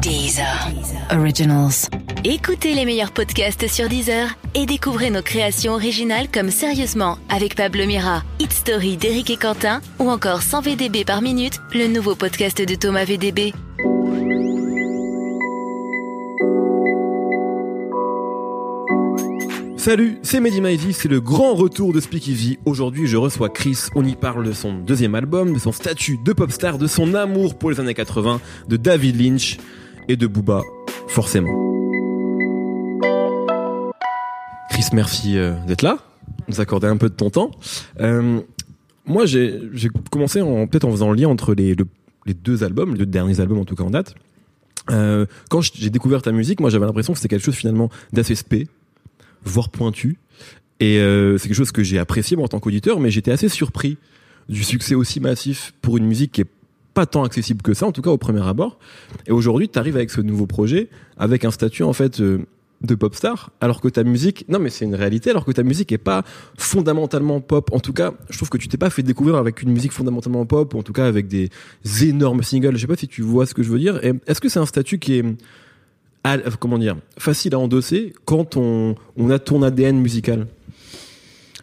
Deezer. Originals. Écoutez les meilleurs podcasts sur Deezer et découvrez nos créations originales comme Sérieusement avec Pablo Mira, Hit Story d'Éric et Quentin ou encore 100 VDB par minute, le nouveau podcast de Thomas VDB. Salut, c'est Mehdi c'est le grand retour de Speakeasy. Aujourd'hui, je reçois Chris, on y parle de son deuxième album, de son statut de pop star, de son amour pour les années 80, de David Lynch et de Booba, forcément. Chris, merci euh, d'être là, nous accorder un peu de ton temps. Euh, moi, j'ai commencé en peut-être en faisant le lien entre les, le- les deux albums, les deux derniers albums en tout cas en date. Euh, quand j'ai découvert ta musique, moi j'avais l'impression que c'était quelque chose finalement d'assez spé, voire pointu. Et c'est quelque chose que j'ai apprécié moi, en tant qu'auditeur, mais j'étais assez surpris du succès aussi massif pour une musique qui est pas tant accessible que ça, en tout cas au premier abord. Et aujourd'hui, tu arrives avec ce nouveau projet, avec un statut en fait euh, de pop star, alors que ta musique, non mais c'est une réalité, alors que ta musique est pas fondamentalement pop. En tout cas, je trouve que tu t'es pas fait découvrir avec une musique fondamentalement pop, ou en tout cas avec des énormes singles. Je sais pas si tu vois ce que je veux dire. Est-ce que c'est un statut qui est comment dire facile à endosser quand on, on a ton ADN musical?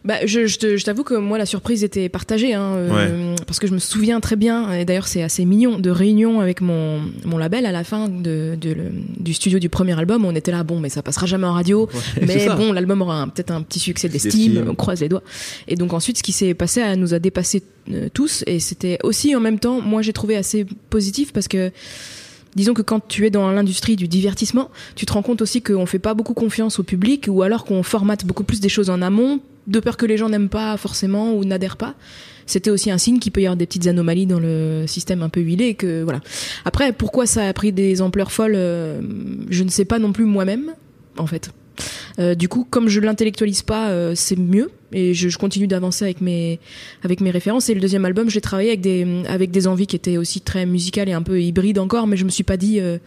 Bah, je, je t'avoue que moi la surprise était partagée hein, euh, parce que je me souviens très bien et d'ailleurs c'est assez mignon de réunion avec mon, mon label à la fin de, de le- du studio du premier album. On était là bon mais ça passera jamais en radio. C'est mais bon l'album aura peut-être un petit succès d'estime D'estime. on croise les doigts. Et donc ensuite ce qui s'est passé elle nous a dépassé euh, tous. Et c'était aussi en même temps moi j'ai trouvé assez positif parce que Disons que quand tu es dans l'industrie du divertissement, tu te rends compte aussi qu'on fait pas beaucoup confiance au public ou alors qu'on formate beaucoup plus des choses en amont, de peur que les gens n'aiment pas forcément ou n'adhèrent pas. C'était aussi un signe qu'il peut y avoir des petites anomalies dans le système un peu huilé et que voilà. Après, pourquoi ça a pris des ampleurs folles, euh, je ne sais pas non plus moi-même, en fait. Euh, du coup, comme je l'intellectualise pas, euh, c'est mieux et je, je continue d'avancer avec mes avec mes références. Et le deuxième album, j'ai travaillé avec des avec des envies qui étaient aussi très musicales et un peu hybrides encore, mais je me suis pas dit euh,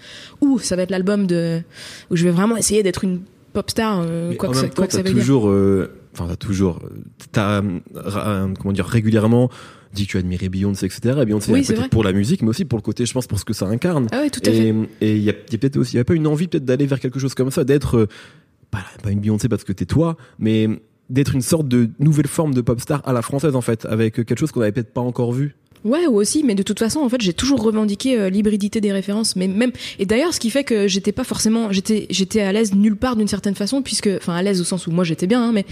ouh ça va être l'album de où je vais vraiment essayer d'être une pop star quoi en que ça, même temps, quoi que ça t'as veuille dire. Enfin t'as toujours, t'as comment dire régulièrement dit que tu admirais Beyoncé, etc. Et Beyoncé, Oui, peut-être pour la musique, mais aussi pour le côté, je pense, pour ce que ça incarne. Ah oui, tout à fait. Et et il y a, il y a peut-être aussi, il y a pas une envie peut-être d'aller vers quelque chose comme ça, d'être euh, pas, pas une Beyoncé parce que t'es toi, mais d'être une sorte de nouvelle forme de pop star à la française en fait, avec quelque chose qu'on avait peut-être pas encore vu. Ouais, ou aussi, mais de toute façon, en fait, j'ai toujours revendiqué euh, l'hybridité des références, mais même et d'ailleurs, ce qui fait que j'étais pas forcément, j'étais j'étais à l'aise nulle part d'une certaine façon, puisque, enfin, à l'aise au sens où moi j'étais bien, hein, mais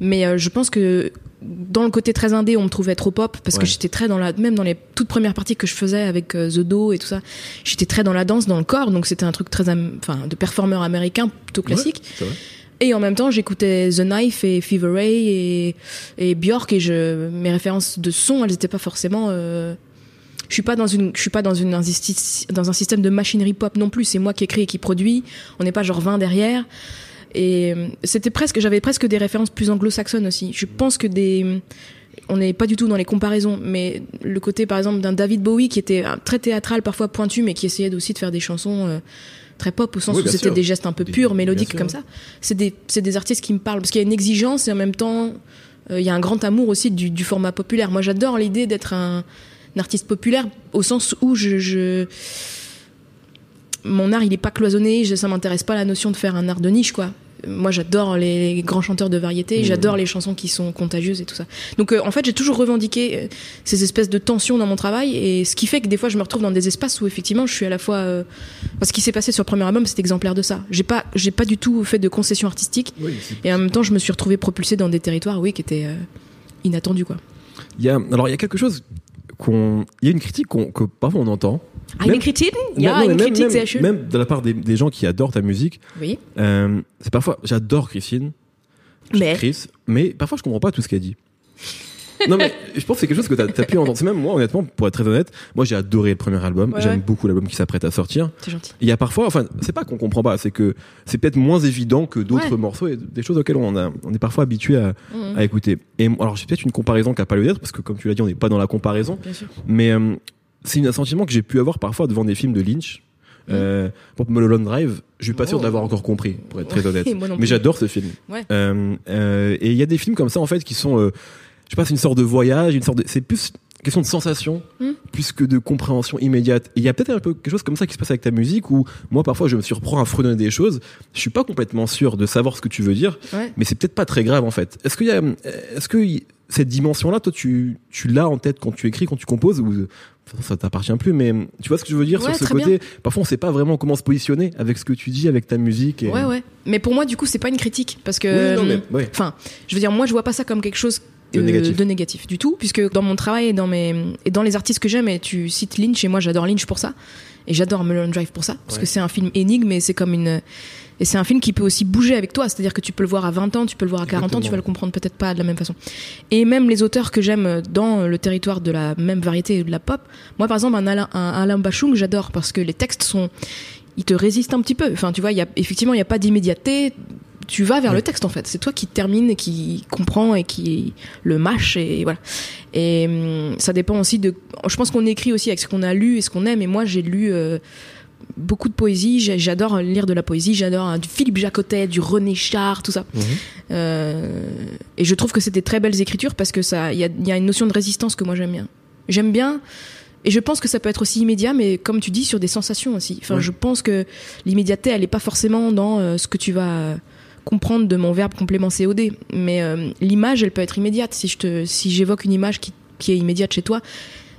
mais euh, je pense que dans le côté très indé, on me trouvait trop pop parce que j'étais très dans la, même dans les toutes premières parties que je faisais avec euh, The Do et tout ça, j'étais très dans la danse, dans le corps, donc c'était un truc très, am- enfin, de performeur américain plutôt classique. Ouais, c'est vrai. Et en même temps, j'écoutais The Knife et Fever Ray et, et Björk et je, mes références de son, elles étaient pas forcément. euh, je suis pas dans une, je suis pas dans une dans un système de machinerie pop non plus. C'est moi qui écris et qui produit. On n'est pas genre 20 derrière. Et euh, c'était presque, j'avais presque des références plus anglo-saxonnes aussi. Je pense que des, on n'est pas du tout dans les comparaisons, mais le côté par exemple d'un David Bowie qui était très théâtral, parfois pointu, mais qui essayait aussi de faire des chansons euh, très pop au sens Oui, où c'était des gestes un peu purs, mélodiques comme ça. C'est des, c'est des artistes qui me parlent parce qu'il y a une exigence et en même temps euh, il y a un grand amour aussi du, du format populaire. Moi j'adore l'idée d'être un, un artiste populaire au sens où je, je mon art il est pas cloisonné, je, ça m'intéresse pas la notion de faire un art de niche quoi. Moi j'adore les, les grands chanteurs de variété, Mmh. j'adore les chansons qui sont contagieuses et tout ça. Donc euh, en fait j'ai toujours revendiqué euh, ces espèces de tensions dans mon travail et ce qui fait que des fois je me retrouve dans des espaces où effectivement je suis à la fois euh, parce ce qui s'est passé sur le premier album c'est exemplaire de ça. J'ai pas j'ai pas du tout fait de concessions artistiques Oui, et en même temps je me suis retrouvée propulsée dans des territoires oui qui étaient euh, inattendus quoi. Il y a, alors il y a quelque chose qu'on, il y a une critique qu'on, que parfois on entend. Ah, Même- une critique? Il y a une même, critique même, c'est HE même de la part des, des gens qui adorent ta musique. Oui. Euh, c'est parfois, j'adore Christine, Mais Chris, mais parfois je comprends pas tout ce qu'elle dit. Non mais je pense que c'est quelque chose que t'as as pu entendre. C'est même moi honnêtement, pour être très honnête, moi j'ai adoré le premier album. Ouais, J'aime ouais. beaucoup l'album qui s'apprête à sortir. c'est gentil. Il y a parfois, enfin c'est pas qu'on comprend pas, c'est que c'est peut-être moins évident que d'autres Ouais. morceaux et des choses auxquelles on, a, on est parfois habitué à, Mhm. à écouter. Et alors j'ai peut-être une comparaison qui a pas lieu d'être parce que comme tu l'as dit, on n'est pas dans la comparaison. Bien sûr. Mais euh, c'est un sentiment que j'ai pu avoir parfois devant des films de Lynch. Euh, pour Mulholland Drive, je suis pas sûr Oh. de l'avoir encore compris, pour être très honnête. Mais j'adore ce film. Ouais. Euh, euh, et il y a des films comme ça en fait qui sont, euh, je sais pas, c'est une sorte de voyage, une sorte de, c'est plus question de sensation Hmm. plus que de compréhension immédiate. Il y a peut-être un peu quelque chose comme ça qui se passe avec ta musique où moi parfois je me surprends à fredonner des choses. Je suis pas complètement sûr de savoir ce que tu veux dire, Ouais. mais c'est peut-être pas très grave en fait. Est-ce qu'il y a, est-ce que cette dimension-là, toi, tu, tu l'as en tête quand tu écris, quand tu composes ou ça t'appartient plus, mais tu vois ce que je veux dire Ouais, sur ce côté? Parfois, on sait pas vraiment comment se positionner avec ce que tu dis, avec ta musique. Et... Ouais, ouais. Mais pour moi, du coup, c'est pas une critique. Parce que. Oui, non, mais ouais. Enfin, je veux dire, moi, je vois pas ça comme quelque chose De négatif. de négatif du tout, puisque dans mon travail et dans mes et dans les artistes que j'aime, et tu cites Lynch, et moi j'adore Lynch pour ça, et j'adore Mulholland Drive pour ça, parce Ouais. que c'est un film énigme, et c'est comme une et c'est un film qui peut aussi bouger avec toi, c'est-à-dire que tu peux le voir à 20 ans, tu peux le voir à 40 ans, tu vas le comprendre peut-être pas de la même façon. Et même les auteurs que j'aime dans le territoire de la même variété de la pop, moi par exemple un Alain, un Alain Bachung, j'adore parce que les textes sont ils te résistent un petit peu. Enfin, tu vois, il y a effectivement il y a pas d'immédiateté. Tu vas vers le texte en fait. C'est toi qui termine et qui comprend et qui le mâche et voilà. Et hum, ça dépend aussi de. Je pense qu'on écrit aussi avec ce qu'on a lu et ce qu'on aime. Et moi, j'ai lu euh, beaucoup de poésie. J'adore lire de la poésie. J'adore hein, du Philippe Jacotet, du René Char, tout ça. Mhm. Euh, et je trouve que c'est des très belles écritures parce que ça, il y a, il y a une notion de résistance que moi j'aime bien. J'aime bien. Et je pense que ça peut être aussi immédiat, mais comme tu dis, sur des sensations aussi. Enfin, je pense que l'immédiateté, elle est pas forcément dans euh, ce que tu vas comprendre de mon verbe complément COD. Mais euh, l'image, elle peut être immédiate. Si je te, si j'évoque une image qui, qui est immédiate chez toi,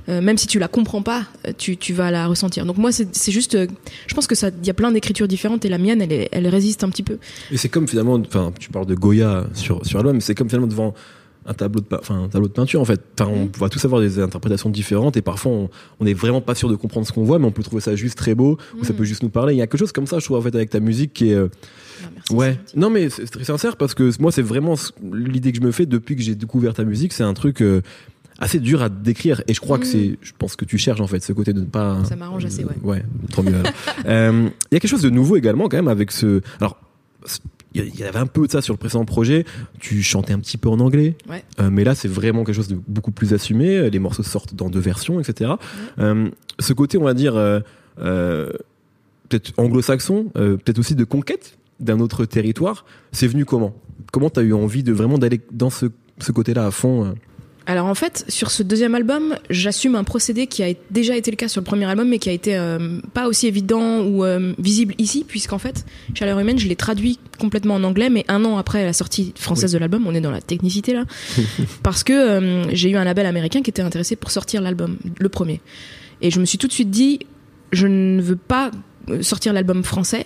euh, même si tu la comprends pas, euh, tu, tu vas la ressentir. Donc moi, c'est juste, je pense que ça, y a plein d'écritures différentes et la mienne, elle, elle résiste un petit peu. Et c'est comme finalement, enfin, tu parles de Goya sur sur mais c'est comme finalement devant un tableau de, pe- enfin, un tableau de peinture en fait. Enfin, on Mhm. va tous avoir des interprétations différentes et parfois on, on est vraiment pas sûr de comprendre ce qu'on voit, mais on peut trouver ça juste très beau ou ça Mhm. peut juste nous parler. Il y a quelque chose comme ça, je trouve en fait avec ta musique qui est euh, Ah, merci, ouais. Non mais c'est très sincère parce que moi c'est vraiment l'idée que je me fais depuis que j'ai découvert ta musique, c'est un truc euh, assez dur à décrire et je crois que Mhm. c'est je pense que tu cherches en fait ce côté de ne pas Ça m'arrange assez, ouais. ouais tant mieux. Euh, il y a quelque chose de nouveau également quand même avec ce alors il y avait un peu de ça sur le précédent projet. Tu chantais un petit peu en anglais. Ouais. Euh, mais là c'est vraiment quelque chose de beaucoup plus assumé. Les morceaux sortent dans deux versions etc Euh, ce côté on va dire euh, peut-être anglo-saxon peut-être aussi de conquête d'un autre territoire c'est venu comment? Comment t'as eu envie de vraiment d'aller dans ce, ce côté-là à fond Alors en fait, sur ce deuxième album, j'assume un procédé qui a déjà été le cas sur le premier album, mais qui a été euh, pas aussi évident ou euh, visible ici, puisqu'en fait, Chaleur humaine, je l'ai traduit complètement en anglais, mais un an après la sortie française de l'album, on est dans la technicité là, parce que euh, j'ai eu un label américain qui était intéressé pour sortir l'album, le premier, et je me suis tout de suite dit, je ne veux pas sortir l'album français.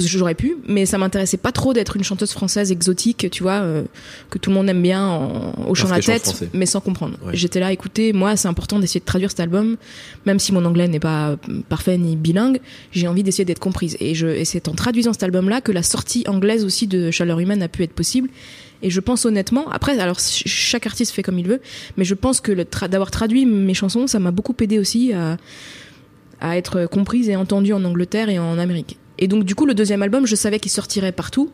Parce que j'aurais pu, mais ça m'intéressait pas trop d'être une chanteuse française exotique, tu vois, euh, que tout le monde aime bien en hochant la tête, mais sans comprendre. Ouais. J'étais là, écoutez, moi, c'est important d'essayer de traduire cet album, même si mon anglais n'est pas euh, parfait ni bilingue, j'ai envie d'essayer d'être comprise. Et, je, et c'est en traduisant cet album-là que la sortie anglaise aussi de Chaleur Humaine a pu être possible. Et je pense honnêtement, après, alors ch- chaque artiste fait comme il veut, mais je pense que tra- d'avoir traduit mes chansons, ça m'a beaucoup aidé aussi à, à être comprise et entendue en Angleterre et en Amérique. Et donc, du coup, le deuxième album, je savais qu'il sortirait partout.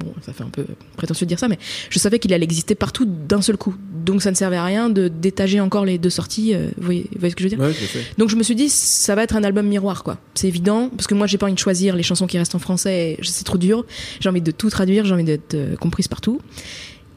Bon, ça fait un peu prétentieux de dire ça, mais je savais qu'il allait exister partout d'un seul coup. Donc, ça ne servait à rien de détager encore les deux sorties. euh, vous, voyez, vous voyez ce que je veux dire ouais. Donc, je me suis dit, ça va être un album miroir, quoi. C'est évident, parce que moi, j'ai pas envie de choisir les chansons qui restent en français. C'est trop dur. J'ai envie de tout traduire, j'ai envie d'être euh, comprise partout.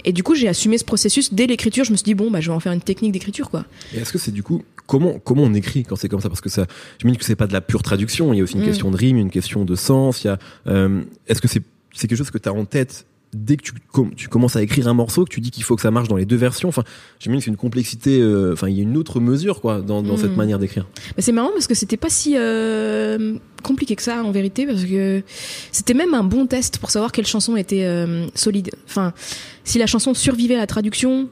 Et du coup, j'ai assumé ce processus dès l'écriture. Je me suis dit, bon, bah, je vais en faire une technique d'écriture, quoi. Et est-ce que c'est du coup comment comment on écrit quand c'est comme ça? Parce que ça je me dis que c'est pas de la pure traduction il y a aussi une Mm. question de rime une question de sens il y a euh, est-ce que c'est c'est quelque chose que tu as en tête dès que tu, com- tu commences à écrire un morceau que tu dis qu'il faut que ça marche dans les deux versions enfin j'imagine que c'est une complexité euh, enfin il y a une autre mesure quoi dans, dans cette manière d'écrire Mais c'est marrant parce que c'était pas si euh, compliqué que ça en vérité parce que c'était même un bon test pour savoir quelle chanson était euh, solide. Enfin, si la chanson survivait à la traduction,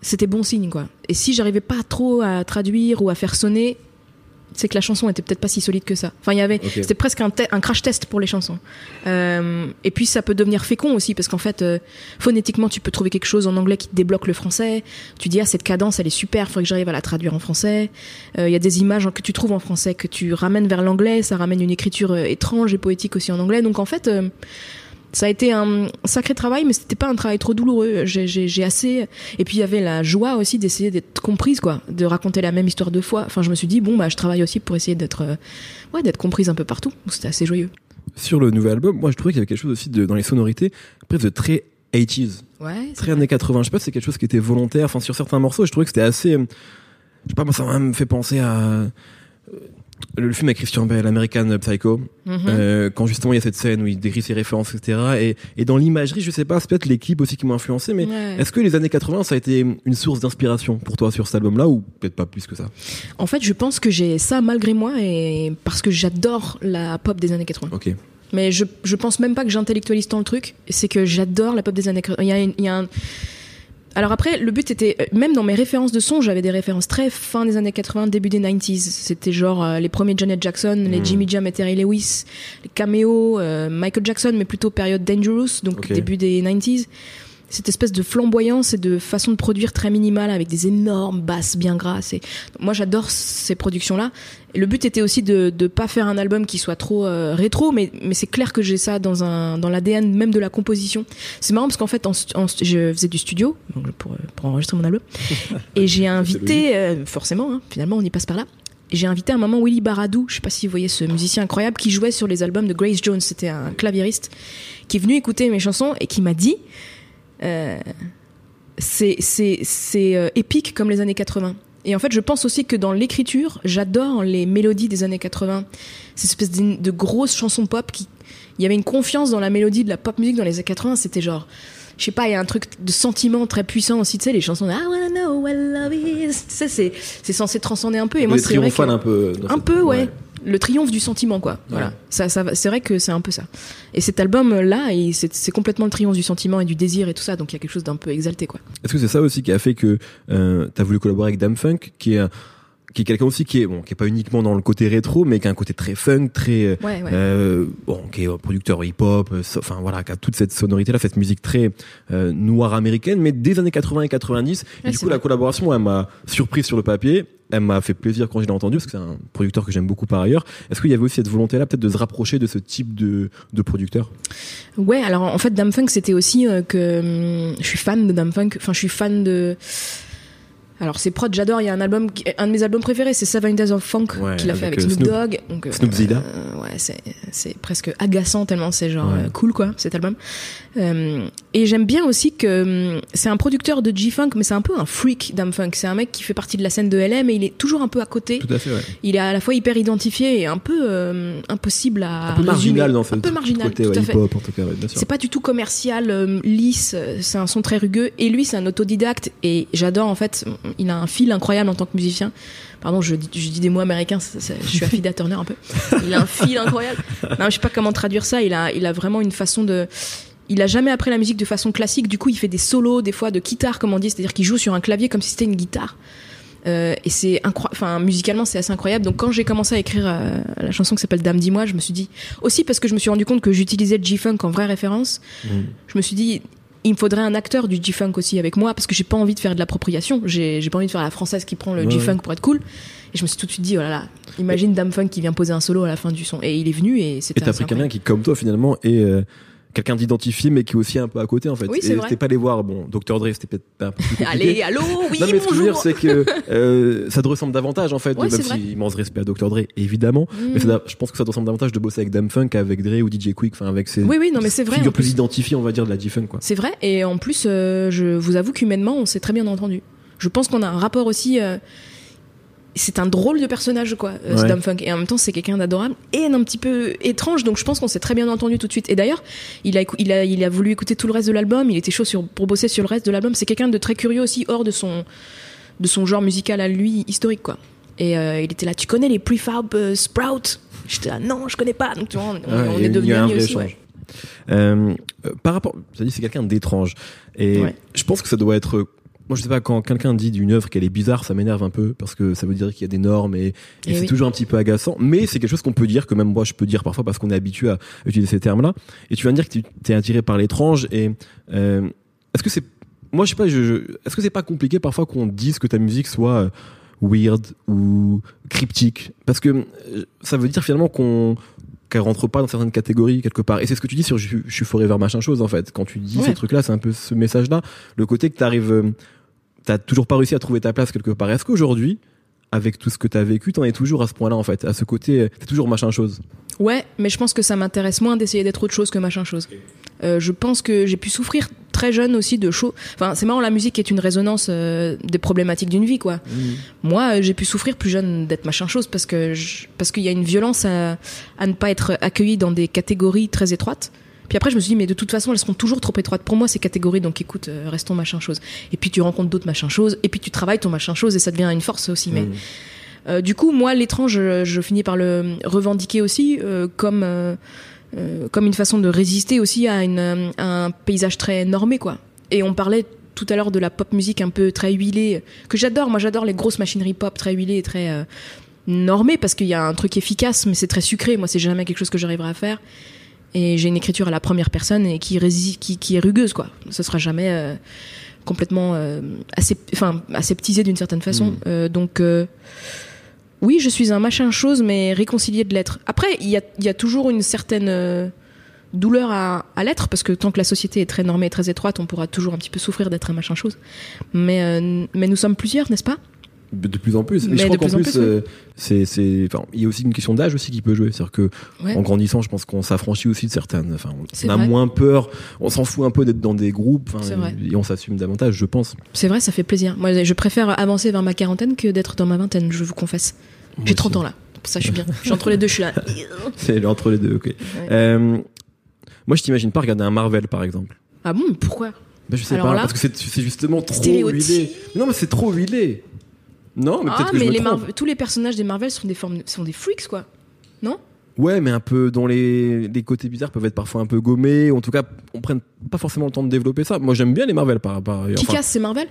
c'était bon signe quoi. Et si j'arrivais pas trop à traduire ou à faire sonner, c'est que la chanson était peut-être pas si solide que ça. Enfin, il y avait, c'était presque un, te- un crash test pour les chansons. Euh, et puis ça peut devenir fécond aussi parce qu'en fait, euh, phonétiquement, tu peux trouver quelque chose en anglais qui te débloque le français. Tu dis ah cette cadence, elle est super, faudrait que j'arrive à la traduire en français. Euh, Il y a des images que tu trouves en français que tu ramènes vers l'anglais, ça ramène une écriture euh, étrange et poétique aussi en anglais. Donc en fait, euh, ça a été un sacré travail, mais c'était pas un travail trop douloureux. J'ai- assez. Et puis il y avait la joie aussi d'essayer d'être comprise, quoi, de raconter la même histoire deux fois. Enfin, je me suis dit bon bah je travaille aussi pour essayer d'être, euh, ouais, d'être comprise un peu partout. C'était assez joyeux. sur le nouvel album moi je trouvais qu'il y avait quelque chose aussi de, dans les sonorités presque de très 80s. Ouais. Très années 80. Je sais pas si c'est quelque chose qui était volontaire. Enfin, sur certains morceaux, je trouvais que c'était assez. euh, Je sais pas, moi, ça m'a même fait penser à. Le film avec Christian Bale, American Psycho, Mhm. euh, quand justement il y a cette scène où il décrit ses références, etc. Et, et dans l'imagerie, je sais pas, c'est peut-être clips aussi qui m'ont influencé, mais Ouais. est-ce que les années 80, ça a été une source d'inspiration pour toi sur cet album-là, ou peut-être pas plus que ça? En fait, je pense que j'ai ça malgré moi et parce que j'adore la pop des années 80. Ok. Mais je, je pense même pas que j'intellectualise tant le truc. C'est que j'adore la pop des années 80. Il y a, une- il y a un... Alors après, le but était, euh, même dans mes références de son, j'avais des références très fin des années 80, début des 90s. C'était genre euh, les premiers Janet Jackson, les Mm. Jimmy Jam et Terry Lewis, les caméos, euh, Michael Jackson, mais plutôt période Dangerous, donc début des 90s. Cette espèce de flamboyance et de façon de produire très minimale avec des énormes basses bien grasses. Et moi, j'adore ces productions-là. Le but était aussi de ne pas faire un album qui soit trop euh, rétro, mais, mais c'est clair que j'ai ça dans, un, dans l'ADN même de la composition. C'est marrant parce qu'en fait, en, en je faisais du studio donc pour, pour enregistrer mon album. et j'ai invité, euh, forcément, hein, finalement, on y passe par là. J'ai invité à un moment Willy Baradou, je sais pas si vous voyez ce musicien incroyable qui jouait sur les albums de Grace Jones. C'était un claviériste qui est venu écouter mes chansons et qui m'a dit euh, c'est c'est c'est euh, épique comme les années 80. Et en fait, je pense aussi que dans l'écriture, j'adore les mélodies des années 80. Cette espèce de, de grosses chansons pop qui il y avait une confiance dans la mélodie de la pop musique dans les années 80, c'était genre je sais pas, il y a un truc de sentiment très puissant aussi, tu sais, les chansons de I wanna know what love is. Tu sais, c'est c'est censé transcender un peu et moi c'est un peu. dans un peu, ouais. Le triomphe du sentiment, quoi. Voilà. Ça, ça, c'est vrai que c'est un peu ça. Et cet album-là, c'est complètement le triomphe du sentiment et du désir et tout ça. Donc il y a quelque chose d'un peu exalté, quoi. Est-ce que c'est ça aussi qui a fait que euh, t'as voulu collaborer avec Dame Funk, qui est qui est quelqu'un aussi qui est bon, qui est pas uniquement dans le côté rétro, mais qui a un côté très funk, très euh, Ouais, ouais. euh, bon, qui est producteur hip-hop, euh, enfin voilà, qui a toute cette sonorité-là, cette musique très euh, noire américaine, mais des années 80 et 90. Et Ouais, du coup, la collaboration, elle m'a surprise sur le papier. Elle m'a fait plaisir quand je l'ai entendu parce que c'est un producteur que j'aime beaucoup par ailleurs. Est-ce qu'il y avait aussi cette volonté-là, peut-être de se rapprocher de ce type de, de producteur? Ouais, alors en fait, Dame Funk, c'était aussi euh, que hum, je suis fan de Dame Funk. Enfin, je suis fan de. Alors c'est prod, j'adore. Il y a un album, un de mes albums préférés, c'est Seven Days of Funk Ouais, qu'il a fait avec, avec euh, Snoop. Dogg. Donc, Snoop Zilla. euh, ouais, c'est presque agaçant tellement c'est genre Ouais. euh, cool quoi cet album. Euh, et j'aime bien aussi que hum, c'est un producteur de G-Funk, mais c'est un peu un freak Dame Funk. C'est un mec qui fait partie de la scène de LM, mais il est toujours un peu à côté. Tout à fait, ouais. Il est à la fois hyper identifié et un peu euh, impossible à Un peu marginal dans ce un peu marginal, côté tout ouais, à fait. hip-hop, en tout cas. C'est pas du tout commercial, euh, lisse, c'est un son très rugueux. Et lui, c'est un autodidacte. Et j'adore, en fait, il a un fil incroyable en tant que musicien. Pardon, je, dis- je dis des mots américains, ça- ça- je suis affidée à Turner un peu. Il a un fil incroyable. Non, je sais pas comment traduire ça. Il a, il a vraiment une façon de. Il a jamais appris la musique de façon classique. Du coup, il fait des solos, des fois de guitare, comme on dit, c'est-à-dire qu'il joue sur un clavier comme si c'était une guitare. Euh, et c'est incroyable, enfin musicalement c'est assez incroyable. Donc quand j'ai commencé à écrire euh, la chanson qui s'appelle Dame dis-moi, je me suis dit aussi parce que je me suis rendu compte que j'utilisais le G-funk en vraie référence. Mm. Je me suis dit il me faudrait un acteur du G-funk aussi avec moi parce que j'ai pas envie de faire de l'appropriation. J'ai j'ai pas envie de faire la française qui prend le Ouais, G-funk pour être cool. Et je me suis tout de suite dit oh là là, imagine Dame Funk qui vient poser un solo à la fin du son. Et il est venu et Et c'était. t'as assez pris quelqu'un qui, comme toi, finalement, est euh, quelqu'un d'identifié, mais qui est aussi un peu à côté, en fait. Oui, Et t'es pas allé voir, bon, Dr. Dre, c'était peut-être pas un peu plus compliqué. Allez, allô, oui, non, mais ce que je veux dire, c'est que euh, ça te ressemble davantage, en fait, Ouais, même si immense respect à Dr. Dre, évidemment. Mais ça Mm. da- je pense que ça te ressemble davantage de bosser avec Dame Funk, avec Dre ou DJ Quick, enfin, avec ces Oui, oui, non, mais c'est vrai. figures plus. identifiées, on va dire, de la G-Funk, quoi. C'est vrai, et en plus, euh, je vous avoue qu'humainement, on s'est très bien entendu. Je pense qu'on a un rapport aussi. euh, c'est un drôle de personnage, quoi, euh, Ouais. Funk. Et en même temps, c'est quelqu'un d'adorable et un petit peu étrange. Donc, je pense qu'on s'est très bien entendu tout de suite. Et d'ailleurs, il a, écou- il a, il a voulu écouter tout le reste de l'album. Il était chaud sur, pour bosser sur le reste de l'album. C'est quelqu'un de très curieux aussi, hors de son, de son genre musical à lui, historique, quoi. Et euh, il était là, tu connais les prefab euh, Sprout? J'étais là, non, je connais pas. Donc, tu vois, on, est un amis aussi, ouais. Euh, par rapport, ça dit c'est quelqu'un d'étrange et Ouais. je pense que ça doit être. Moi, je sais pas quand quelqu'un dit d'une œuvre qu'elle est bizarre, ça m'énerve un peu parce que ça veut dire qu'il y a des normes et, et Eh c'est oui. toujours un petit peu agaçant. Mais c'est quelque chose qu'on peut dire que même moi je peux dire parfois parce qu'on est habitué à utiliser ces termes-là. Et tu viens de dire que tu t'es attiré par l'étrange et euh, est-ce que c'est moi je sais pas, je, je- est-ce que c'est pas compliqué parfois qu'on dise que ta musique soit euh, weird ou cryptique? Parce que euh, ça veut dire finalement qu'on qu'elle rentre pas dans certaines catégories quelque part. Et c'est ce que tu dis sur je, je suis forever machin chose en fait. Quand tu dis Ouais. ces trucs là c'est un peu ce message là le côté que t'arrives euh, t'as toujours pas réussi à trouver ta place quelque part. Est-ce qu'aujourd'hui avec tout ce que t'as vécu t'en es toujours à ce point là en fait? À ce côté euh, t'es toujours machin chose? Ouais, mais je pense que ça m'intéresse moins d'essayer d'être autre chose que machin chose. Euh, je pense que j'ai pu souffrir très jeune aussi de chaud. Enfin, c'est marrant, la musique est une résonance euh, des problématiques d'une vie, quoi. Moi, euh, j'ai pu souffrir plus jeune d'être machin chose parce que je- parce qu'il y a une violence à, à ne pas être accueilli dans des catégories très étroites. Puis après, je me suis dit, mais de toute façon, elles seront toujours trop étroites pour moi, ces catégories. Donc écoute, restons machin chose. Et puis tu rencontres d'autres machin choses. Et puis tu travailles ton machin chose et ça devient une force aussi. Mais euh, du coup, moi, l'étrange, je, je finis par le revendiquer aussi euh, comme euh, euh, comme une façon de résister aussi à, une, euh, à un paysage très normé, quoi. Et on parlait tout à l'heure de la pop musique un peu très huilée, que j'adore. Moi, j'adore les grosses machineries pop très huilées et très euh, normées parce qu'il y a un truc efficace, mais c'est très sucré. Moi, c'est jamais quelque chose que j'arriverai à faire. Et j'ai une écriture à la première personne et qui, rési- qui, qui est rugueuse, quoi. Ce sera jamais euh, complètement euh, aseptisé d'une certaine façon. Euh, donc, oui, je suis un machin chose, mais réconcilié de l'être. Après, il y a, toujours une certaine euh, douleur à, l'être, parce que tant que la société est très normée et très étroite, on pourra toujours un petit peu souffrir d'être un machin chose. Euh, mais nous sommes plusieurs, n'est-ce pas? De plus en plus. Mais Mais je crois qu'en plus euh, c'est, c'est, enfin, il y a aussi une question d'âge aussi qui peut jouer. C'est-à-dire que, Ouais. en grandissant, je pense qu'on s'affranchit aussi de certaines, enfin, on- a vrai. moins peur, on s'en fout un peu d'être dans des groupes, et on s'assume davantage, je pense. C'est vrai, ça fait plaisir. Moi, je préfère avancer vers ma quarantaine que d'être dans ma vingtaine, je vous confesse. J'ai 30 aussi. ans là. Pour ça, je suis bien. Je suis entre les deux, je suis là. C'est entre les deux, ok. Euh, moi, je t'imagine pas regarder un Marvel, par exemple. Ah bon, pourquoi? Ben, je sais Alors pas, là- parce que c'est, c'est justement trop huilé. Non, mais c'est trop huilé. Non, mais Ah, peut-être que mais je me les trompe. Marvel- tous les personnages des Marvel sont des, formes, sont des freaks, quoi. Non? Ouais, mais un peu dont les, les côtés bizarres peuvent être parfois un peu gommés. ou En tout cas, on prenne pas forcément le temps de développer ça. Moi, j'aime bien les Marvel par rapport. Qui casse, c'est Marvel?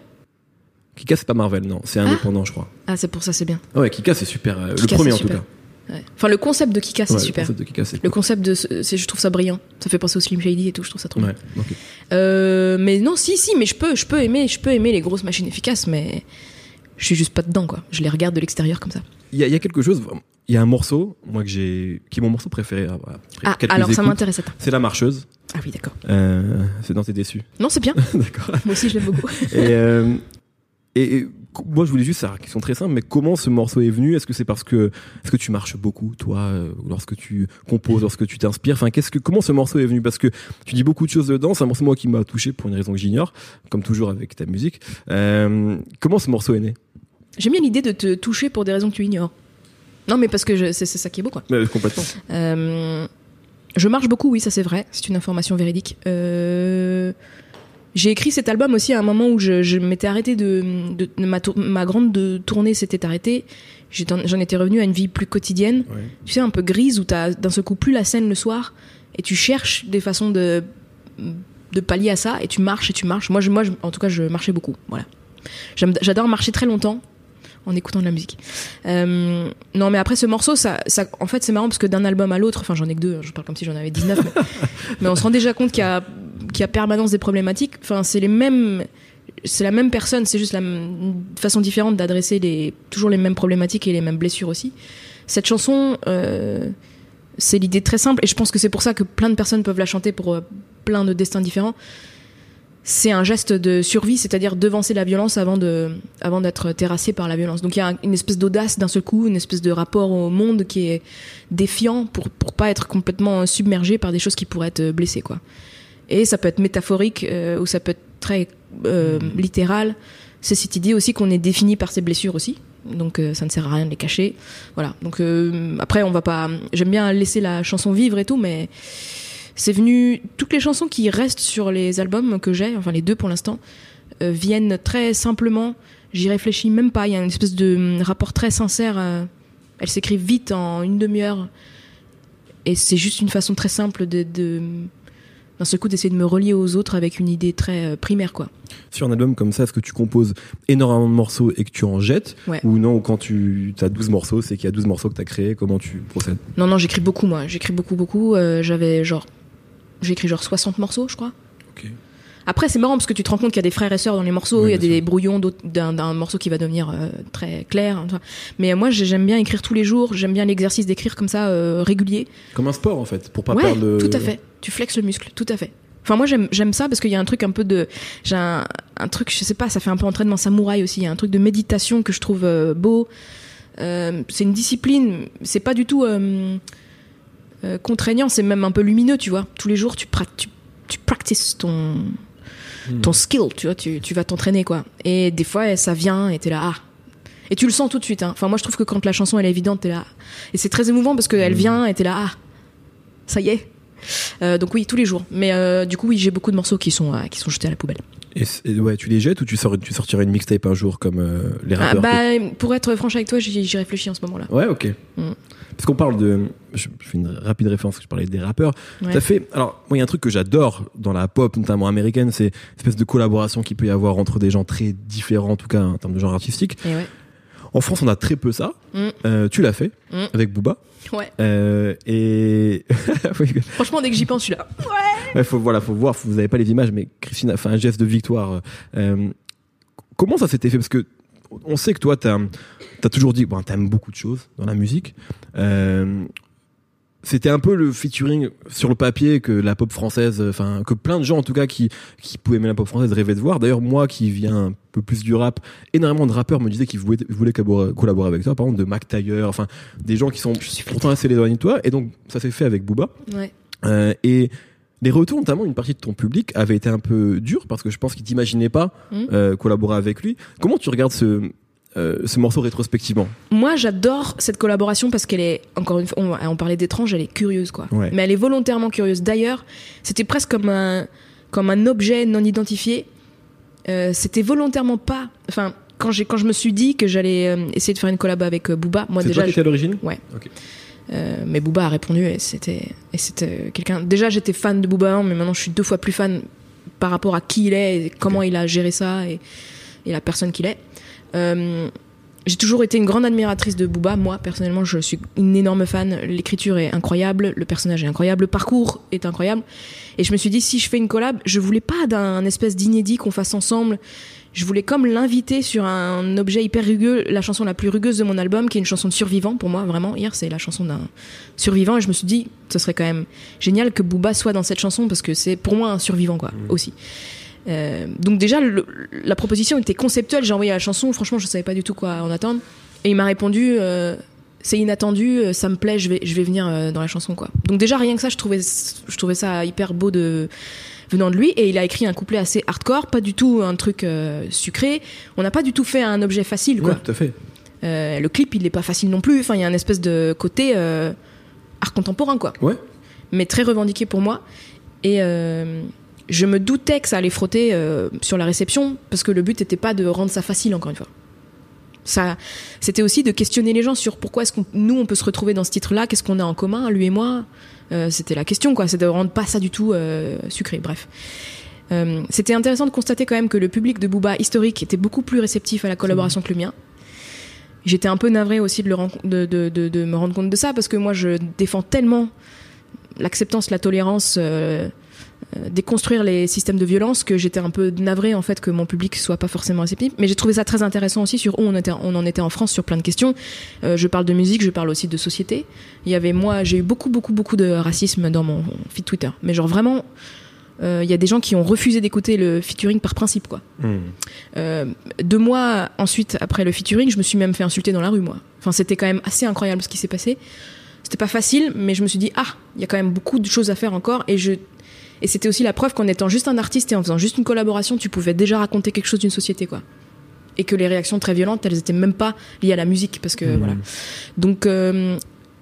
Kika, c'est pas Marvel, non. C'est indépendant, je crois. Ah, c'est pour ça, c'est bien. Ah ouais, Kika, c'est super. euh, le Kika, premier, en c'est tout super. cas. Ouais. Enfin, le concept de Kika, c'est Ouais, super. Le concept de Kika, c'est Le concept de, ce- c'est, je trouve ça brillant. Ça fait penser au Slim Shady et tout. Je trouve ça trop bien. Ouais, ok. Euh, mais non, si, si, mais je peux, je peux aimer, je peux aimer les grosses machines efficaces, mais je suis juste pas dedans, quoi. Je les regarde de l'extérieur comme ça. Il y, a, il y a quelque chose. Il y a un morceau, moi, que j'ai. qui est mon morceau préféré. après Ah, alors ça écoutes. m'intéresse. attends. C'est La Marcheuse. Ah oui, d'accord. Euh, c'est dans T'es déçu. Non, c'est bien. D'accord. Moi aussi, je l'aime beaucoup. Et, euh, et, et co- moi, je voulais juste savoir, question très simple, mais comment ce morceau est venu? Est-ce que c'est parce que est-ce que tu marches beaucoup, toi, euh, lorsque tu composes, lorsque tu t'inspires? Enfin, qu'est-ce que comment ce morceau est venu? Parce que tu dis beaucoup de choses dedans. C'est un morceau moi qui m'a touché pour une raison que j'ignore, comme toujours avec ta musique. Euh, comment ce morceau est né? J'aime bien l'idée de te toucher pour des raisons que tu ignores. Non, mais parce que c'est, c'est ça qui est beau, quoi. Euh, Complètement. Euh, je marche beaucoup, oui, ça c'est vrai. C'est une information véridique. Euh, j'ai écrit cet album aussi à un moment où je, je m'étais arrêté de, de, de ma, tour- ma grande de tournée s'était arrêtée. J'en étais revenu à une vie plus quotidienne, Ouais. tu sais, un peu grise où t'as d'un seul coup plus la scène le soir et tu cherches des façons de de pallier à ça et tu marches et tu marches. Moi, je, moi, je- en tout cas, je marchais beaucoup. Voilà. J'adore marcher très longtemps en écoutant de la musique. Euh, non, mais après ce morceau, ça, ça, en fait, c'est marrant parce que d'un album à l'autre, enfin, j'en ai que deux, je parle comme si j'en avais 19, mais, mais on se rend déjà compte qu'il y a, qu'il y a permanence des problématiques. Enfin, c'est les mêmes, c'est la même personne, c'est juste la une façon différente d'adresser toujours les mêmes problématiques et les mêmes blessures aussi. Cette chanson, euh, c'est l'idée très simple, et je pense que c'est pour ça que plein de personnes peuvent la chanter pour euh, plein de destins différents. C'est un geste de survie, c'est-à-dire devancer la violence avant de, avant d'être terrassé par la violence. Donc il y a un- une espèce d'audace d'un seul coup, une espèce de rapport au monde qui est défiant pour pour pas être complètement submergé par des choses qui pourraient être blessées quoi. Et ça peut être métaphorique euh, ou ça peut être très euh, littéral. C'est cette idée aussi qu'on est défini par ses blessures aussi. Donc euh, ça ne sert à rien de les cacher. Voilà. Donc après on va pas. J'aime bien laisser la chanson vivre et tout, mais c'est venu. Toutes les chansons qui restent sur les albums que j'ai, enfin les deux pour l'instant, viennent très simplement. J'y réfléchis même pas. Il y a une espèce de hum, rapport très sincère. elles s'écrivent vite en une demi-heure. Et c'est juste une façon très simple de, de d'un seul coup d'essayer de me relier aux autres avec une idée très euh, primaire quoi. Sur un album comme ça, est-ce que tu composes énormément de morceaux et que tu en jettes Ouais. Ou non, ou quand tu as 12 morceaux, c'est qu'il y a 12 morceaux que tu as créés, comment tu procèdes? Non non, j'écris beaucoup moi, j'écris beaucoup beaucoup, Euh, j'avais genre j'ai écrit genre 60 morceaux, je crois. Ok. Après, c'est marrant parce que tu te rends compte qu'il y a des frères et sœurs dans les morceaux, Oui, il y a des sûr. brouillons d'un morceau qui va devenir euh, très clair. Mais moi, j'ai- j'aime bien écrire tous les jours, j'aime bien l'exercice d'écrire comme ça, euh, régulier. Comme un sport en fait, pour pas ouais, perdre tout à fait. Tu flexes le muscle, tout à fait. Enfin, moi, j'aime ça parce qu'il y a un truc un peu de. J'ai un, un truc, je sais pas, ça fait un peu entraînement samouraï aussi. Il y a un truc de méditation que je trouve euh, beau. Euh, c'est une discipline, c'est pas du tout euh, contraignant, c'est même un peu lumineux, tu vois. Tous les jours, tu, pra- tu, tu practices ton, Hmm. ton skill, tu vois, tu, tu vas t'entraîner quoi. Et des fois ça vient et t'es là ah. Et tu le sens tout de suite. Hein. Enfin moi je trouve que quand la chanson elle est évidente t'es là. Et c'est très émouvant parce qu'elle Hmm. vient et t'es là ah. Ça y est. Euh, donc oui tous les jours. Mais euh, du coup oui j'ai beaucoup de morceaux qui sont euh, qui sont jetés à la poubelle. Et, ouais, tu les jettes ou tu, sors, tu sortirais une mixtape un jour comme les Ah, rappeurs que- bah pour être franche avec toi j'y réfléchis en ce moment là. Ouais, ok. Mm. Parce qu'on parle de. Je je fais une rapide référence, je parlais des rappeurs. Ouais. T'as fait. Alors, moi, il y a un truc que j'adore dans la pop, notamment américaine, c'est l'espèce de collaboration qu'il peut y avoir entre des gens très différents, en tout cas en termes de genre artistique. Et ouais. En France, on a très peu ça. Mm. Euh, tu l'as fait Mm. avec Booba. Ouais. Euh, et. Franchement dès que j'y pense je suis là. Ouais, faut, voilà, faut voir, vous avez pas les images, mais Christine a fait un geste de victoire. Euh, comment ça s'était fait? Parce que on sait que toi, t'as as toujours dit, bon, t'aimes beaucoup de choses dans la musique. Euh, c'était un peu le featuring sur le papier que la pop française, enfin que plein de gens en tout cas qui qui pouvaient aimer la pop française rêvaient de voir. D'ailleurs moi qui viens un peu plus du rap, énormément de rappeurs me disaient qu'ils voulaient, voulaient collaborer, avec toi. Par exemple de Mac Taylor, enfin des gens qui sont pourtant assez éloignés de toi. Et donc ça s'est fait avec Booba. Ouais. Euh, et les retours, notamment une partie de ton public, avaient été un peu durs parce que je pense qu'ils t'imaginaient pas Mhm. euh, collaborer avec lui. Comment tu regardes ce, euh, ce morceau rétrospectivement Moi, j'adore cette collaboration parce qu'elle est, encore une fois, on, on parlait d'étrange, elle est curieuse, quoi. Ouais. Mais elle est volontairement curieuse. D'ailleurs, c'était presque comme un, comme un objet non identifié. Euh, c'était volontairement pas. Enfin, quand, j'ai, quand je me suis dit que j'allais euh, essayer de faire une collab avec Booba, moi déjà. étais à l'origine? Ouais. Mais Booba a répondu et c'était et c'était quelqu'un. Déjà, j'étais fan de Booba, mais maintenant je suis deux fois plus fan par rapport à qui il est et comment il a géré ça et, et la personne qu'il est. Euh, j'ai toujours été une grande admiratrice de Booba. Moi, personnellement, je suis une énorme fan. L'écriture est incroyable, le personnage est incroyable, le parcours est incroyable. Et je me suis dit, si je fais une collab, je voulais pas d'un espèce d'inédit qu'on fasse ensemble. Je voulais comme l'inviter sur un objet hyper rugueux, la chanson la plus rugueuse de mon album, qui est une chanson de survivant pour moi, vraiment. Hier, c'est la chanson d'un survivant, et je me suis dit, ce serait quand même génial que Booba soit dans cette chanson, parce que c'est pour moi un survivant, quoi, aussi. Euh, donc déjà, le- la proposition était conceptuelle. J'ai envoyé la chanson. Franchement, je savais pas du tout quoi en attendre. Et il m'a répondu, euh, c'est inattendu, euh, ça me plaît, je vais, je vais venir euh, dans la chanson, quoi. Donc déjà, rien que ça, je trouvais, je trouvais ça hyper beau de venant de lui. Et il a écrit un couplet assez hardcore, pas du tout un truc sucré. On n'a pas du tout fait un objet facile, quoi. Ouais, tout à fait. Le clip, il est pas facile non plus. Enfin, il y a un espèce de côté art contemporain, quoi. Ouais. Mais très revendiqué pour moi. Et je me doutais que ça allait frotter euh, sur la réception, parce que le but n'était pas de rendre ça facile, encore une fois. Ça, c'était aussi de questionner les gens sur pourquoi est-ce nous, on peut se retrouver dans ce titre-là, qu'est-ce qu'on a en commun, lui et moi. Euh, c'était la question, quoi. C'est de rendre pas ça du tout euh, sucré. Bref. C'était intéressant de constater quand même que le public de Booba historique était beaucoup plus réceptif à la collaboration que le mien. J'étais un peu navrée aussi de, me rendre compte de ça parce que moi je défends tellement l'acceptance, la tolérance, déconstruire les systèmes de violence que j'étais un peu navrée en fait que mon public soit pas forcément réceptif. Mais j'ai trouvé ça très intéressant aussi sur où on, était, on en était en France sur plein de questions. Euh, je parle de musique, je parle aussi de société. Il y avait moi, j'ai eu beaucoup beaucoup beaucoup de racisme dans mon feed Twitter. Mais genre vraiment, euh, il y a des gens qui ont refusé d'écouter le featuring par principe quoi. Hmm. Euh, deux mois ensuite, après le featuring, je me suis même fait insulter dans la rue, moi. Enfin, c'était quand même assez incroyable ce qui s'est passé. C'était pas facile, mais je me suis dit, ah, il y a quand même beaucoup de choses à faire encore. Et je, et c'était aussi la preuve qu'en étant juste un artiste et en faisant juste une collaboration, tu pouvais déjà raconter quelque chose d'une société, quoi. Et que les réactions très violentes, elles étaient même pas liées à la musique, parce que Mhm. voilà. Donc, euh,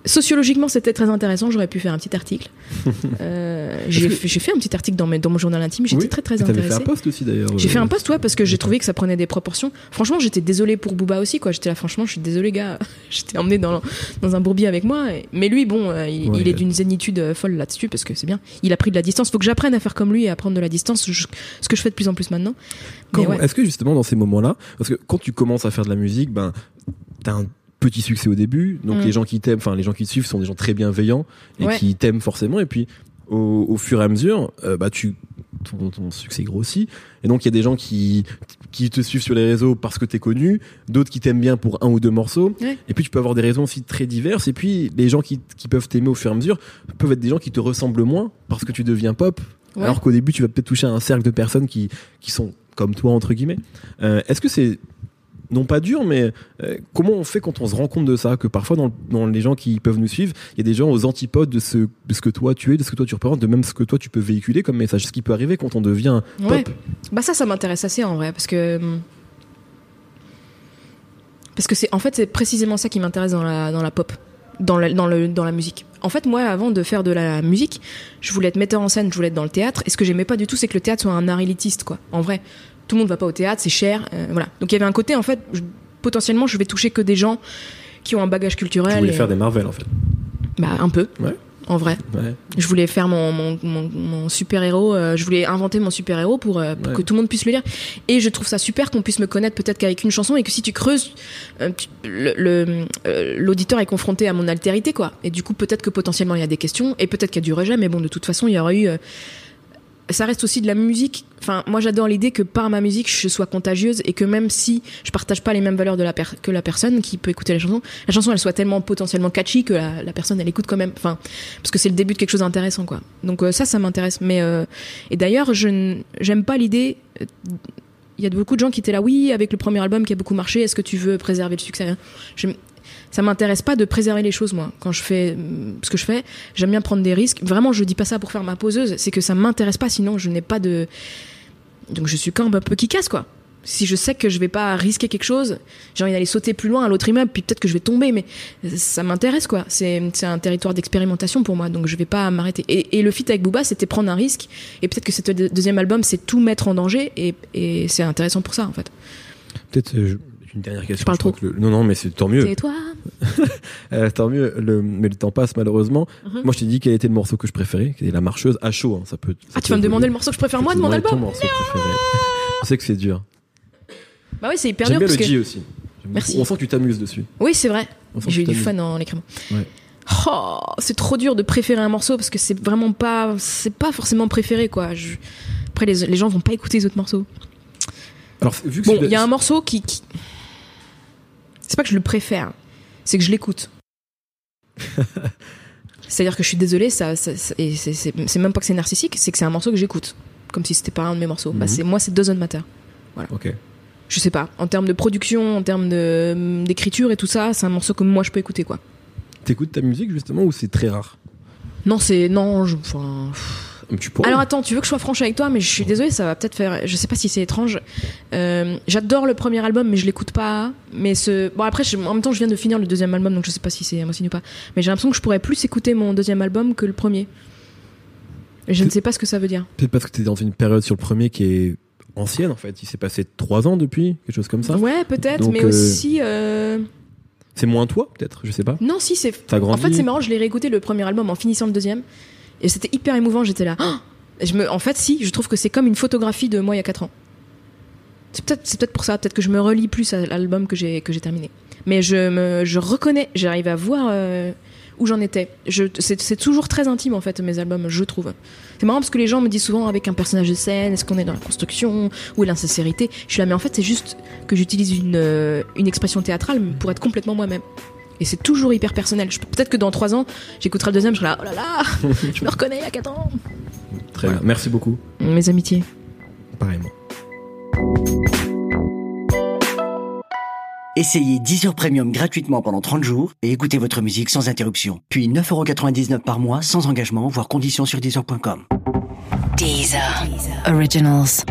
sociologiquement, c'était très intéressant. J'aurais pu faire un petit article. Euh, j'ai que- fait, un petit article dans, mes, dans mon journal intime. J'étais Oui. très très T'avais fait intéressée. un post aussi d'ailleurs. J'ai fait euh, un post, ouais, parce que j'ai trouvé que ça prenait des proportions. Franchement, j'étais désolée pour Booba aussi, quoi. J'étais là, franchement, je suis désolée, gars. J'étais emmenée dans, dans un bourbier avec moi. et- Mais lui, bon, euh, il, Ouais, il est il d'une zénitude euh, folle là-dessus, parce que c'est bien. Il a pris de la distance. Faut que j'apprenne à faire comme lui et à prendre de la distance, je- ce que je fais de plus en plus maintenant. Ouais. Est-ce que justement dans ces moments-là, parce que quand tu commences à faire de la musique, ben t'as un petit succès au début, donc Mm. les gens qui t'aiment, enfin les gens qui te suivent sont des gens très bienveillants et Ouais. qui t'aiment forcément, et puis au, au fur et à mesure, euh, bah tu ton, ton succès grossit, et donc il y a des gens qui qui te suivent sur les réseaux parce que t'es connu, d'autres qui t'aiment bien pour un ou deux morceaux, Ouais. et puis tu peux avoir des raisons aussi très diverses, et puis les gens qui, qui peuvent t'aimer au fur et à mesure peuvent être des gens qui te ressemblent moins parce que tu deviens pop, Ouais. alors qu'au début tu vas peut-être toucher un cercle de personnes qui qui sont comme toi entre guillemets. Euh, Est-ce que c'est non pas dur, mais euh, comment on fait quand on se rend compte de ça? Que parfois, dans, les gens qui peuvent nous suivre, il y a des gens aux antipodes de ce, que toi tu es, de ce que toi tu représentes, de même ce que toi tu peux véhiculer comme message. Ce qui peut arriver quand on devient pop. Ouais. Bah ça, ça m'intéresse assez en vrai, parce que parce que c'est en fait c'est précisément ça qui m'intéresse dans la dans la pop, dans la, dans le dans la musique. En fait, moi, avant de faire de la musique, je voulais être metteur en scène, je voulais être dans le théâtre. Et ce que j'aimais pas du tout, c'est que le théâtre soit un art élitiste, quoi. En vrai, tout le monde va pas au théâtre, c'est cher, euh, voilà. Donc il y avait un côté, en fait, je- potentiellement, je vais toucher que des gens qui ont un bagage Tu culturel. voulais et- faire des Marvel en fait. Bah un peu, Ouais. en vrai. Ouais. Je voulais faire mon, mon, mon, mon super-héros, euh, je voulais inventer mon super-héros pour, euh, pour Ouais. que tout le monde puisse le lire. Et je trouve ça super qu'on puisse me connaître peut-être qu'avec une chanson et que si tu creuses, euh, tu- euh, l'auditeur est confronté à mon altérité, quoi. Et du coup, peut-être que potentiellement il y a des questions et peut-être qu'il y a du rejet, mais bon, de toute façon, il y aurait eu. Ça reste aussi de la musique. Enfin, moi, j'adore l'idée que par ma musique, je sois contagieuse et que même si je partage pas les mêmes valeurs que la personne qui peut écouter la chanson, la chanson, elle soit tellement potentiellement catchy que la, personne, elle écoute quand même. Enfin, parce que c'est le début de quelque chose d'intéressant, quoi. Donc euh, ça, ça m'intéresse. Mais euh, et d'ailleurs, je j'aime pas l'idée. euh, Il y a beaucoup de gens qui étaient là, oui, avec le premier album qui a beaucoup marché, est-ce que tu veux préserver le succès? Ça m'intéresse pas de préserver les choses, moi. Quand je fais ce que je fais, j'aime bien prendre des risques. Vraiment, je dis pas ça pour faire ma poseuse, c'est que ça m'intéresse pas, sinon je n'ai pas de. Donc je suis quand même un peu qui casse, quoi. Si je sais que je vais pas risquer quelque chose, j'ai envie d'aller sauter plus loin à l'autre immeuble, puis peut-être que je vais tomber, mais ça m'intéresse, quoi. C'est un territoire d'expérimentation pour moi, donc je vais pas m'arrêter. Et, et le feat avec Booba, c'était prendre un risque, et peut-être que ce deux- deuxième album, c'est tout mettre en danger, et, et c'est intéressant pour ça, en fait. Peut-être euh, je- une dernière question. Je parle crois trop. que le- Non, non, mais c'est tant mieux. C'est toi Euh, tant mieux. Le... Mais le temps passe malheureusement. Mhm. Moi, je t'ai dit quel était le morceau que je préférais, qui était la marcheuse à chaud. hein, Ça peut. ça Ah, tu vas me demander le morceau que je préfère moi de mon album morceau préféré. je sais que c'est dur. Bah oui, c'est hyper J'aime dur bien parce le que. G aussi. J'aime Merci. On sent que tu t'amuses dessus. Oui, c'est vrai. J'ai eu du fun en l'écrivant. Ouais. Oh, c'est trop dur de préférer un morceau parce que c'est vraiment pas, c'est pas forcément préféré quoi. Je- Après les, les gens vont pas écouter les autres morceaux. Alors, vu que Bon, il y a un morceau qui, qui- c'est pas que je le préfère, c'est que je l'écoute. C'est-à-dire que je suis désolée, ça, ça- ça- et c'est- même pas que c'est narcissique, c'est que c'est un morceau que j'écoute, comme si c'était pas un de mes morceaux. Bah, Mhm. c'est moi, c'est Doesn't Matter. Ok. Je sais pas, en termes de production, en termes de- d'écriture et tout ça, c'est un morceau que moi je peux écouter quoi. T'écoutes ta musique justement ou c'est très rare? Non, c'est non, je, enfin, Tu pourrais. Alors attends, tu veux que je sois franche avec toi, mais je suis désolée, ça va peut-être faire. Je sais pas si c'est étrange. Euh, J'adore le premier album, mais je l'écoute pas. Mais ce. Bon après, je- en même temps, je viens de finir le deuxième album, donc je sais pas si c'est un signe ou pas. Mais j'ai l'impression que je pourrais plus écouter mon deuxième album que le premier. Et je ne sais pas ce que ça veut dire. Peut-être parce que t'es dans une période sur le premier qui est ancienne en fait. Il s'est passé trois ans depuis, quelque chose comme ça. Ouais, peut-être, mais euh, aussi. euh, C'est moins toi, peut-être, je sais pas. Non, si c'est. En fait, c'est marrant, je l'ai réécouté le premier album en finissant le deuxième. Et c'était hyper émouvant, j'étais là. Ah Et je me, en fait, si, je trouve que c'est comme une photographie de moi il y a 4 ans. C'est peut-être pour ça, peut-être que je me relis plus à l'album que j'ai terminé. Mais je, me, je reconnais, j'arrive à voir euh, où j'en étais. C'est toujours très intime en fait, mes albums, je trouve. C'est marrant parce que les gens me disent souvent avec un personnage de scène, est-ce qu'on est dans la construction ou l'insincérité? Je suis là, mais en fait, c'est juste que j'utilise une, euh, une expression théâtrale pour être complètement moi-même. Et c'est toujours hyper personnel. Peut-être que dans trois ans, j'écouterai le deuxième, je serai là, oh là là, je me reconnais il y a 4 ans. Très bien. Merci beaucoup. Mes amitiés. Pareillement. Essayez Deezer Premium gratuitement pendant 30 jours et écoutez votre musique sans interruption. Puis 9,99€ par mois sans engagement, voire conditions sur Deezer.com. Deezer. Originals.